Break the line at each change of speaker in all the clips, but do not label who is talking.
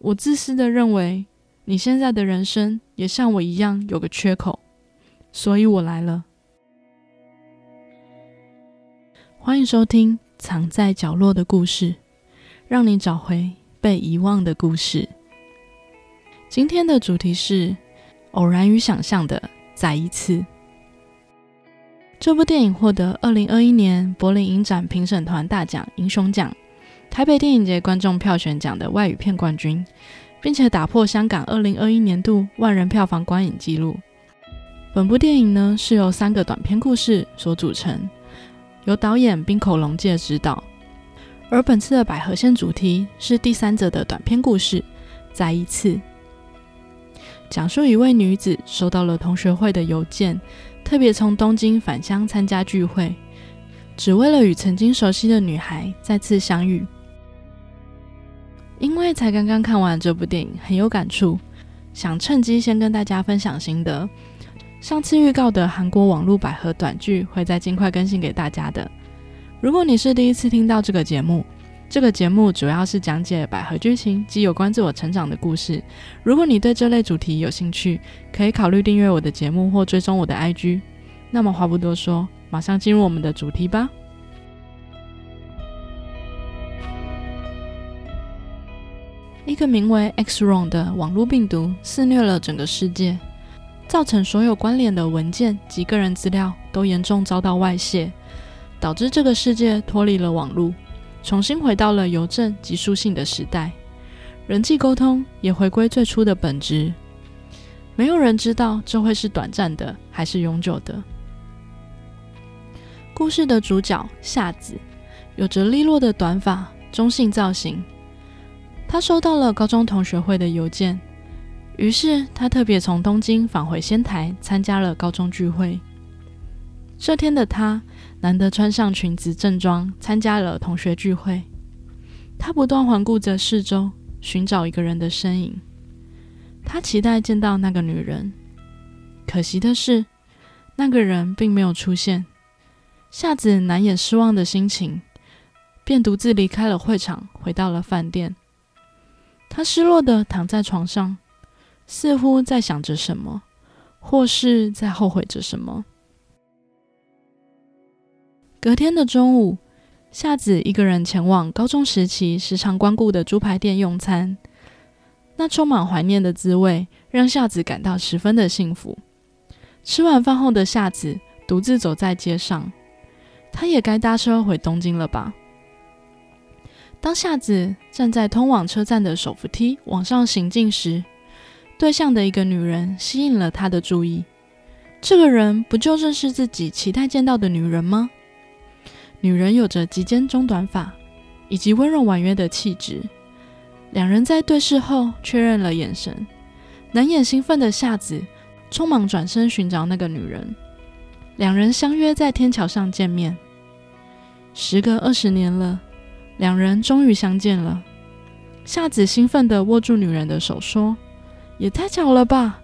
我自私的认为你现在的人生也像我一样有个缺口，所以我来了。欢迎收听《藏在角落的故事》，让你找回被遗忘的故事。今天的主题是偶然与想象的再一次。这部电影获得二零二一年柏林影展评审团大奖银熊奖、台北电影节观众票选奖的外语片冠军，并且打破香港二零二一年度万人票房观影纪录。本部电影呢是由三个短篇故事所组成。由导演冰口龙介执导，而本次的百合线主题是第三者的短篇故事。再一次，讲述一位女子收到了同学会的邮件，特别从东京返乡参加聚会，只为了与曾经熟悉的女孩再次相遇。因为才刚刚看完这部电影，很有感触，想趁机先跟大家分享心得。上次预告的韩国网络百合短剧会在尽快更新给大家的。如果你是第一次听到这个节目，这个节目主要是讲解百合剧情及有关自我成长的故事。如果你对这类主题有兴趣，可以考虑订阅我的节目或追踪我的 IG。那么话不多说，马上进入我们的主题吧。一个名为 X-RON 的网络病毒肆虐了整个世界。造成所有关联的文件及个人资料都严重遭到外泄，导致这个世界脱离了网络，重新回到了邮政及书信的时代，人际沟通也回归最初的本质。没有人知道这会是短暂的还是永久的。故事的主角夏子有着利落的短发，中性造型。他收到了高中同学会的邮件。于是，他特别从东京返回仙台，参加了高中聚会。这天的他难得穿上裙子正装，参加了同学聚会。他不断环顾着四周，寻找一个人的身影。他期待见到那个女人，可惜的是，那个人并没有出现。夏子难掩失望的心情，便独自离开了会场，回到了饭店。他失落的躺在床上。似乎在想着什么，或是在后悔着什么。隔天的中午，夏子一个人前往高中时期时常光顾的猪排店用餐。那充满怀念的滋味，让夏子感到十分的幸福。吃完饭后的夏子独自走在街上，他也该搭车回东京了吧？当夏子站在通往车站的手扶梯往上行进时，对象的一个女人吸引了他的注意，这个人不就正是自己期待见到的女人吗？女人有着及肩中短发，以及温柔婉约的气质。两人在对视后确认了眼神，难掩兴奋的夏子匆忙转身寻找那个女人。两人相约在天桥上见面。时隔二十年了，两人终于相见了。夏子兴奋地握住女人的手说。也太巧了吧，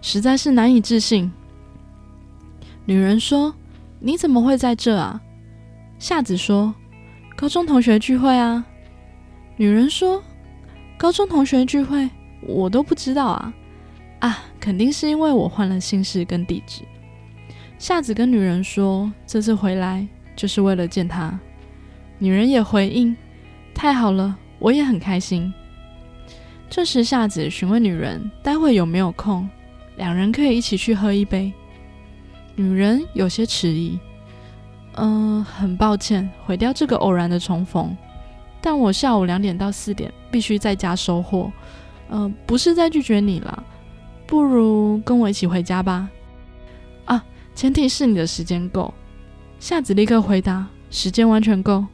实在是难以置信。女人说：“你怎么会在这啊？”夏子说：“高中同学聚会啊。”女人说：“高中同学聚会，我都不知道啊！啊，肯定是因为我换了姓氏跟地址。”夏子跟女人说：“这次回来就是为了见他。”女人也回应：“太好了，我也很开心。”这时，夏子询问女人：“待会有没有空？两人可以一起去喝一杯。”女人有些迟疑：“嗯，很抱歉毁掉这个偶然的重逢，但我下午两点到四点必须在家收货。嗯，不是在拒绝你了，不如跟我一起回家吧。”啊，前提是你的时间够。夏子立刻回答：“时间完全够。”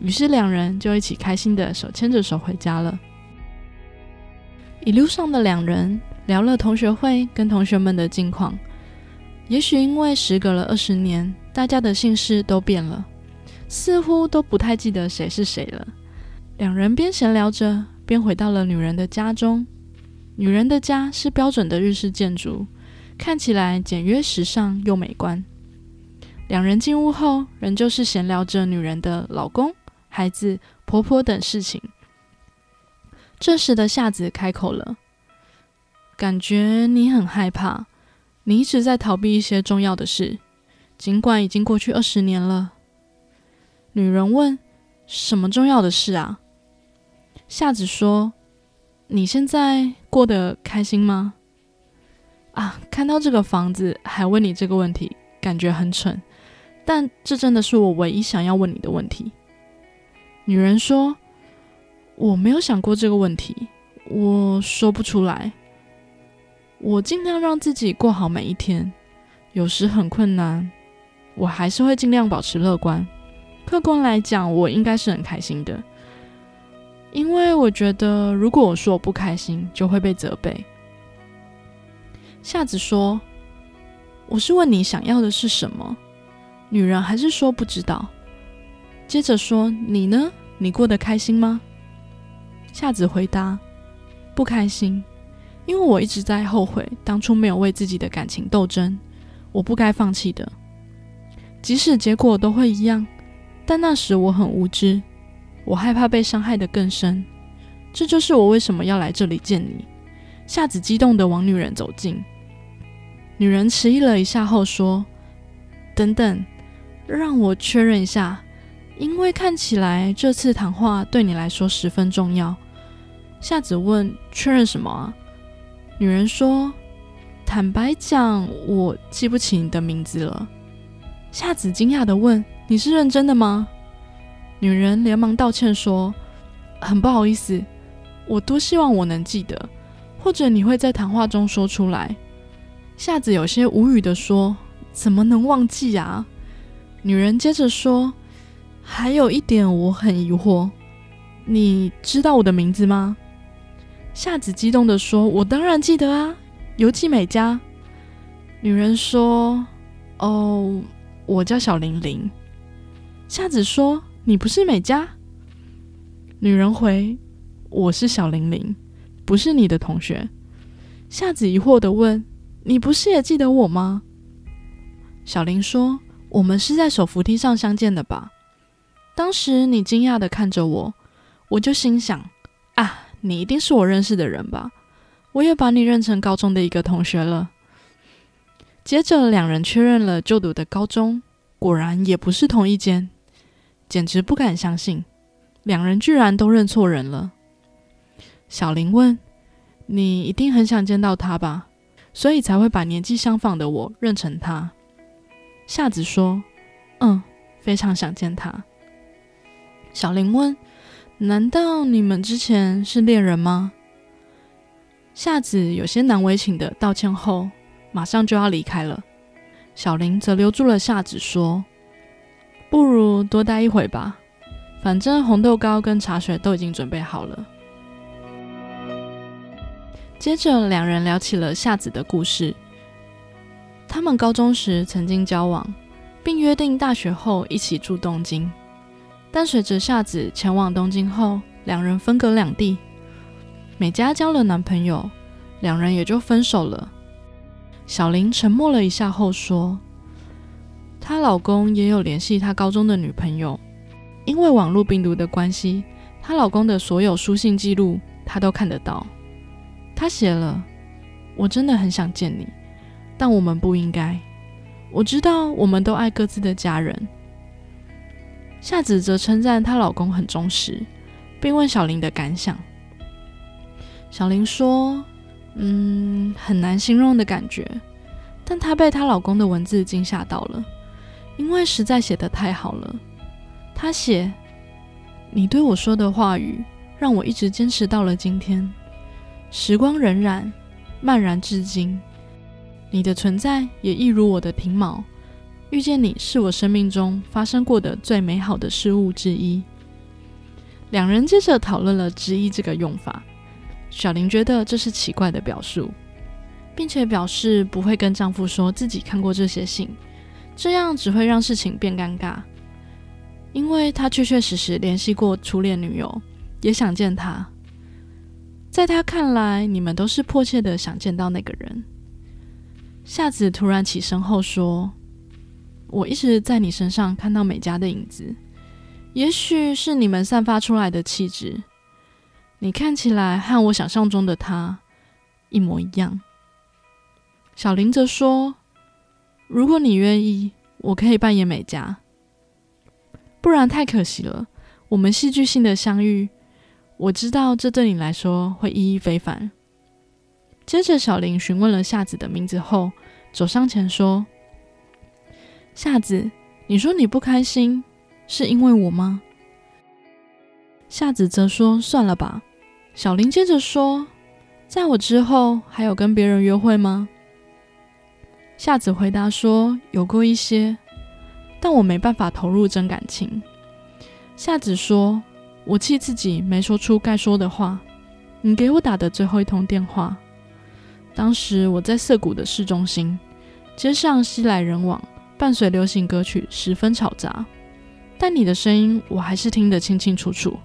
于是两人就一起开心的手牵着手回家了。一路上的两人聊了同学会跟同学们的近况。也许因为时隔了二十年，大家的姓氏都变了，似乎都不太记得谁是谁了。两人边闲聊着，边回到了女人的家中。女人的家是标准的日式建筑，看起来简约时尚又美观。两人进屋后，仍旧是闲聊着女人的老公、孩子、婆婆等事情。这时的夏子开口了：“感觉你很害怕，你一直在逃避一些重要的事，尽管已经过去二十年了。”女人问：“什么重要的事啊？”夏子说：“你现在过得开心吗？”啊，看到这个房子还问你这个问题，感觉很蠢，但这真的是我唯一想要问你的问题。女人说：“我没有想过这个问题，我说不出来。我尽量让自己过好每一天，有时很困难，我还是会尽量保持乐观。”客观来讲，我应该是很开心的，因为我觉得如果我说我不开心，就会被责备。夏子说：“我是问你想要的是什么？”女人还是说不知道。接着说：“你呢？你过得开心吗？”夏子回答：“不开心，因为我一直在后悔当初没有为自己的感情斗争，我不该放弃的，即使结果都会一样。”但那时我很无知，我害怕被伤害的更深。这就是我为什么要来这里见你。夏子激动的往女人走近，女人迟疑了一下后说：“等等，让我确认一下，因为看起来这次谈话对你来说十分重要。”夏子问：“确认什么啊？”女人说：“坦白讲，我记不起你的名字了。”夏子惊讶的问。你是认真的吗？女人连忙道歉说：“很不好意思，我多希望我能记得，或者你会在谈话中说出来。”夏子有些无语的说：“怎么能忘记啊？”女人接着说：“还有一点我很疑惑，你知道我的名字吗？”夏子激动的说：“我当然记得啊，游记美嘉。”女人说：“哦，我叫小玲玲。”夏子说：“你不是美嘉。”女人回：“我是小玲玲，不是你的同学。”夏子疑惑的问：“你不是也记得我吗？”小玲说：“我们是在手扶梯上相见的吧？当时你惊讶的看着我，我就心想：啊，你一定是我认识的人吧？我也把你认成高中的一个同学了。”接着两人确认了就读的高中，果然也不是同一间。简直不敢相信，两人居然都认错人了。小林问：“你一定很想见到他吧？所以才会把年纪相仿的我认成他。”夏子说：“嗯，非常想见他。”小林问：“难道你们之前是恋人吗？”夏子有些难为情的道歉后，马上就要离开了。小林则留住了夏子，说。不如多待一会吧，反正红豆糕跟茶水都已经准备好了。接着，两人聊起了夏子的故事。他们高中时曾经交往，并约定大学后一起住东京。但随着夏子前往东京后，两人分隔两地。美嘉交了男朋友，两人也就分手了。小林沉默了一下后说。她老公也有联系她高中的女朋友，因为网络病毒的关系，她老公的所有书信记录她都看得到。她写了：“我真的很想见你，但我们不应该。我知道我们都爱各自的家人。”夏子则称赞她老公很忠实，并问小林的感想。小林说：“嗯，很难形容的感觉，但她被她老公的文字惊吓到了。”因为实在写得太好了，他写：“你对我说的话语，让我一直坚持到了今天。时光荏苒，漫然至今。你的存在也一如我的停锚。遇见你是我生命中发生过的最美好的事物之一。”两人接着讨论了“之一”这个用法。小林觉得这是奇怪的表述，并且表示不会跟丈夫说自己看过这些信。这样只会让事情变尴尬，因为他确确实实联系过初恋女友，也想见她。在他看来，你们都是迫切的想见到那个人。夏子突然起身后说：“我一直在你身上看到美嘉的影子，也许是你们散发出来的气质。你看起来和我想象中的他一模一样。”小林则说：“如果你愿意，我可以扮演美嘉，不然太可惜了。我们戏剧性的相遇，我知道这对你来说会意义非凡。”接着，小林询问了夏子的名字后，走上前说：“夏子，你说你不开心，是因为我吗？”夏子则说：“算了吧。”小林接着说：“在我之后，还有跟别人约会吗？”夏子回答说：“有过一些，但我没办法投入真感情。”夏子说：“我气自己没说出该说的话。你给我打的最后一通电话。”当时我在涩谷的市中心，街上熙来人往，伴随流行歌曲，十分嘈杂。但你的声音我还是听得清清楚楚，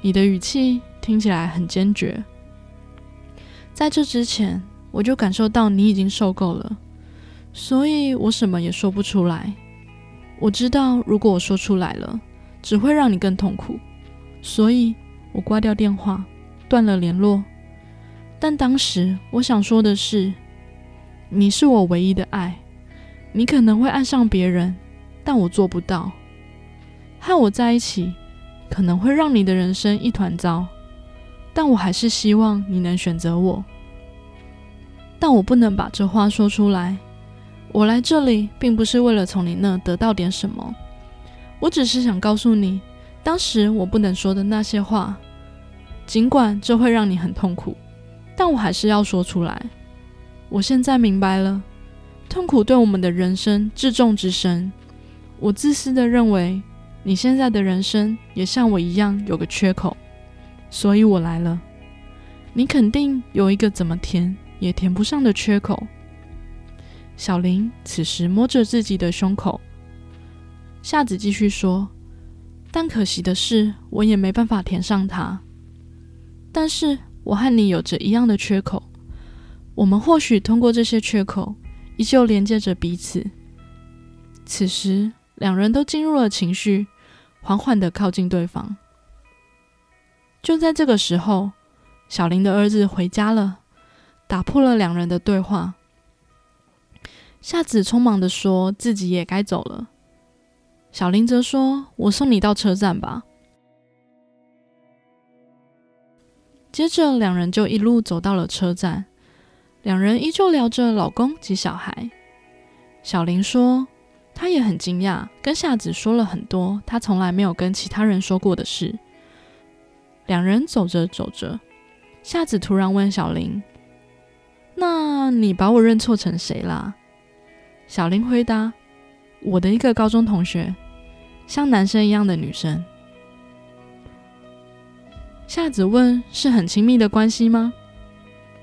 你的语气听起来很坚决。在这之前，我就感受到你已经受够了，所以我什么也说不出来。我知道，如果我说出来了，只会让你更痛苦，所以我挂掉电话，断了联络。但当时我想说的是，你是我唯一的爱。你可能会爱上别人，但我做不到。和我在一起可能会让你的人生一团糟，但我还是希望你能选择我。但我不能把这话说出来。我来这里并不是为了从你那得到点什么，我只是想告诉你，当时我不能说的那些话，尽管这会让你很痛苦。但我还是要说出来。我现在明白了，痛苦对我们的人生至重之深。我自私的认为，你现在的人生也像我一样有个缺口，所以我来了。你肯定有一个怎么填也填不上的缺口。小林此时摸着自己的胸口。夏子继续说：“但可惜的是，我也没办法填上它。但是。”我和你有着一样的缺口，我们或许通过这些缺口，依旧连接着彼此。此时，两人都进入了情绪，缓缓的靠近对方。就在这个时候，小林的儿子回家了，打破了两人的对话。夏子匆忙的说自己也该走了，小林则说：“我送你到车站吧。”接着，两人就一路走到了车站。两人依旧聊着老公及小孩。小林说，他也很惊讶，跟夏子说了很多他从来没有跟其他人说过的事。两人走着走着，夏子突然问小林：“那你把我认错成谁啦？”小林回答：“我的一个高中同学，像男生一样的女生。”夏子问：“是很亲密的关系吗？”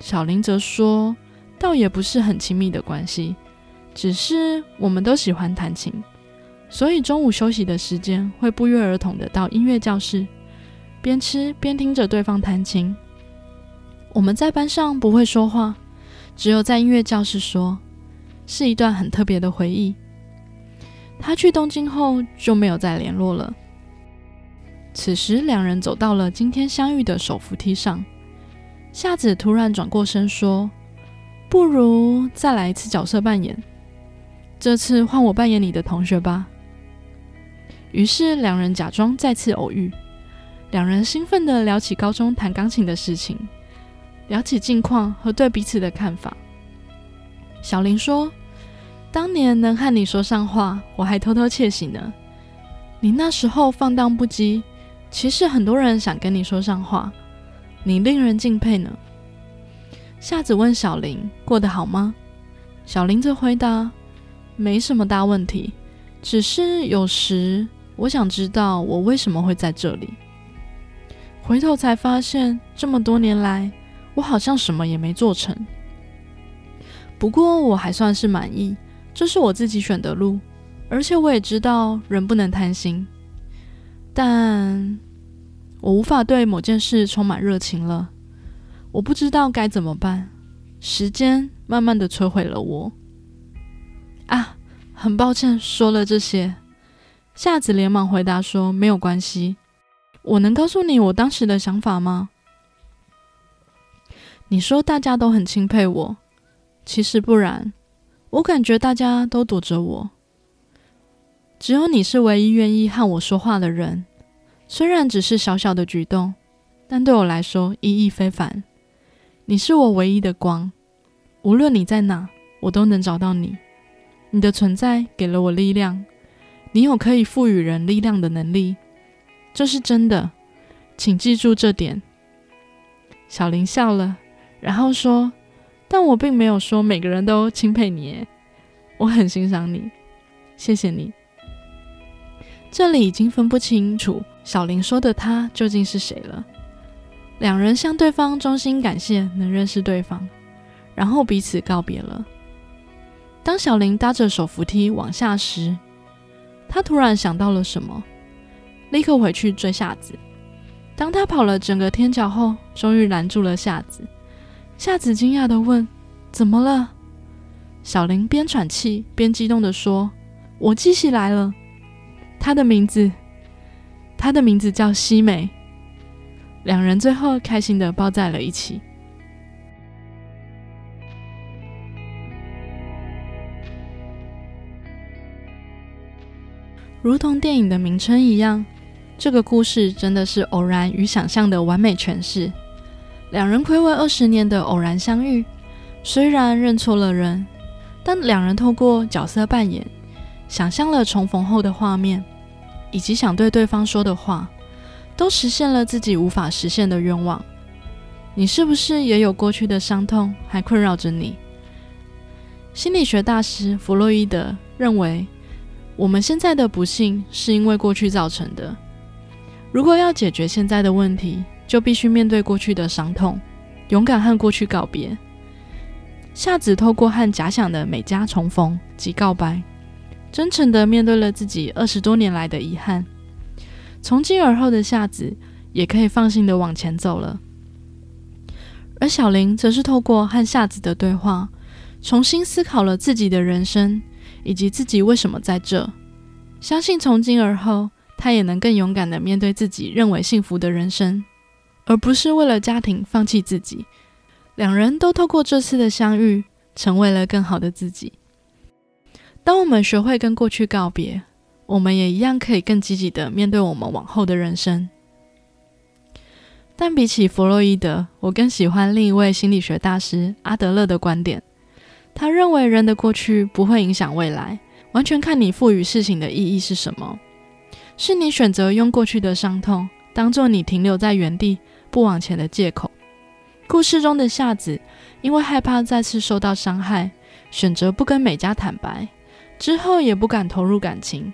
小林则说：“倒也不是很亲密的关系，只是我们都喜欢弹琴，所以中午休息的时间会不约而同的到音乐教室，边吃边听着对方弹琴。我们在班上不会说话，只有在音乐教室说，是一段很特别的回忆。他去东京后就没有再联络了。”此时，两人走到了今天相遇的手扶梯上。夏子突然转过身说：“不如再来一次角色扮演，这次换我扮演你的同学吧。”于是，两人假装再次偶遇。两人兴奋地聊起高中弹钢琴的事情，聊起近况和对彼此的看法。小林说：“当年能和你说上话，我还偷偷窃喜呢。你那时候放荡不羁。”其实很多人想跟你说上话，你令人敬佩呢。夏子问小林过得好吗？小林则回答没什么大问题，只是有时我想知道我为什么会在这里。回头才发现这么多年来我好像什么也没做成。不过我还算是满意，这是我自己选的路，而且我也知道人不能贪心。但我无法对某件事充满热情了，我不知道该怎么办。时间慢慢的摧毁了我。啊，很抱歉说了这些。夏子连忙回答说：“没有关系，我能告诉你我当时的想法吗？你说大家都很钦佩我，其实不然，我感觉大家都躲着我，只有你是唯一愿意和我说话的人。虽然只是小小的举动，但对我来说意义非凡。你是我唯一的光，无论你在哪，我都能找到你。你的存在给了我力量，你有可以赋予人力量的能力，这是真的，请记住这点。小林笑了，然后说：“但我并没有说每个人都钦佩你，我很欣赏你，谢谢你。”这里已经分不清楚小林说的他究竟是谁了。两人向对方衷心感谢能认识对方，然后彼此告别了。当小林搭着手扶梯往下时，他突然想到了什么，立刻回去追夏子。当他跑了整个天桥后，终于拦住了夏子。夏子惊讶的问：“怎么了？”小林边喘气边激动的说：“我记起来了。”他的名字，她的名字叫西美。两人最后开心的抱在了一起。如同电影的名称一样，这个故事真的是偶然与想象的完美诠释。两人暌违二十年的偶然相遇，虽然认错了人，但两人透过角色扮演。想象了重逢后的画面，以及想对对方说的话，都实现了自己无法实现的愿望。你是不是也有过去的伤痛还困扰着你？心理学大师弗洛伊德认为，我们现在的不幸是因为过去造成的。如果要解决现在的问题，就必须面对过去的伤痛，勇敢和过去告别。夏子透过和假想的美嘉重逢及告白。真诚地面对了自己二十多年来的遗憾，从今而后的夏子也可以放心地往前走了。而小林则是透过和夏子的对话，重新思考了自己的人生以及自己为什么在这。相信从今而后，他也能更勇敢地面对自己认为幸福的人生，而不是为了家庭放弃自己。两人都透过这次的相遇，成为了更好的自己。当我们学会跟过去告别，我们也一样可以更积极的面对我们往后的人生。但比起弗洛伊德，我更喜欢另一位心理学大师阿德勒的观点。他认为人的过去不会影响未来，完全看你赋予事情的意义是什么。是你选择用过去的伤痛当做你停留在原地不往前的借口。故事中的夏子因为害怕再次受到伤害，选择不跟美嘉坦白。之后也不敢投入感情，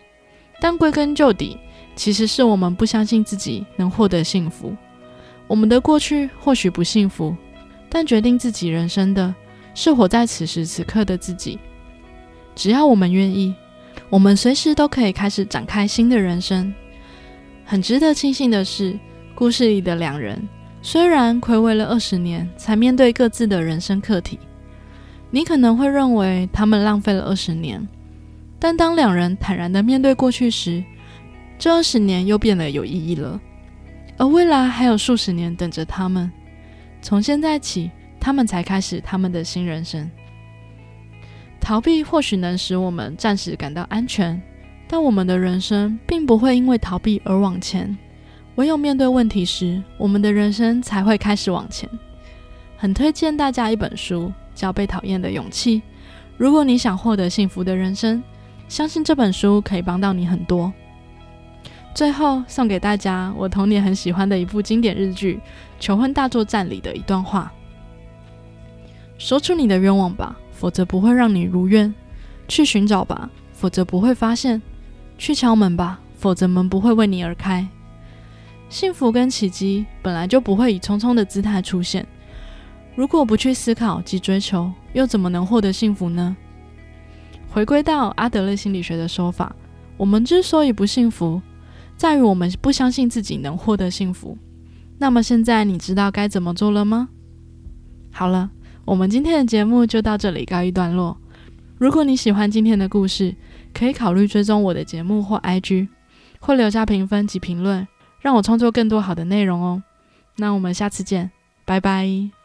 但归根究底，其实是我们不相信自己能获得幸福。我们的过去或许不幸福，但决定自己人生的是活在此时此刻的自己。只要我们愿意，我们随时都可以开始展开新的人生。很值得庆幸的是，故事里的两人虽然暌违了二十年才面对各自的人生课题，你可能会认为他们浪费了二十年。但当两人坦然的面对过去时，这二十年又变得有意义了。而未来还有数十年等着他们。从现在起，他们才开始他们的新人生。逃避或许能使我们暂时感到安全，但我们的人生并不会因为逃避而往前。唯有面对问题时，我们的人生才会开始往前。很推荐大家一本书，叫《被讨厌的勇气》。如果你想获得幸福的人生，相信这本书可以帮到你很多。最后送给大家我童年很喜欢的一部经典日剧《求婚大作战》里的一段话：说出你的愿望吧，否则不会让你如愿；去寻找吧，否则不会发现；去敲门吧，否则门不会为你而开。幸福跟奇迹本来就不会以匆匆的姿态出现。如果不去思考及追求，又怎么能获得幸福呢？回归到阿德勒心理学的说法，我们之所以不幸福，在于我们不相信自己能获得幸福。那么现在你知道该怎么做了吗？好了，我们今天的节目就到这里告一段落。如果你喜欢今天的故事，可以考虑追踪我的节目或 IG，或留下评分及评论，让我创作更多好的内容哦。那我们下次见，拜拜。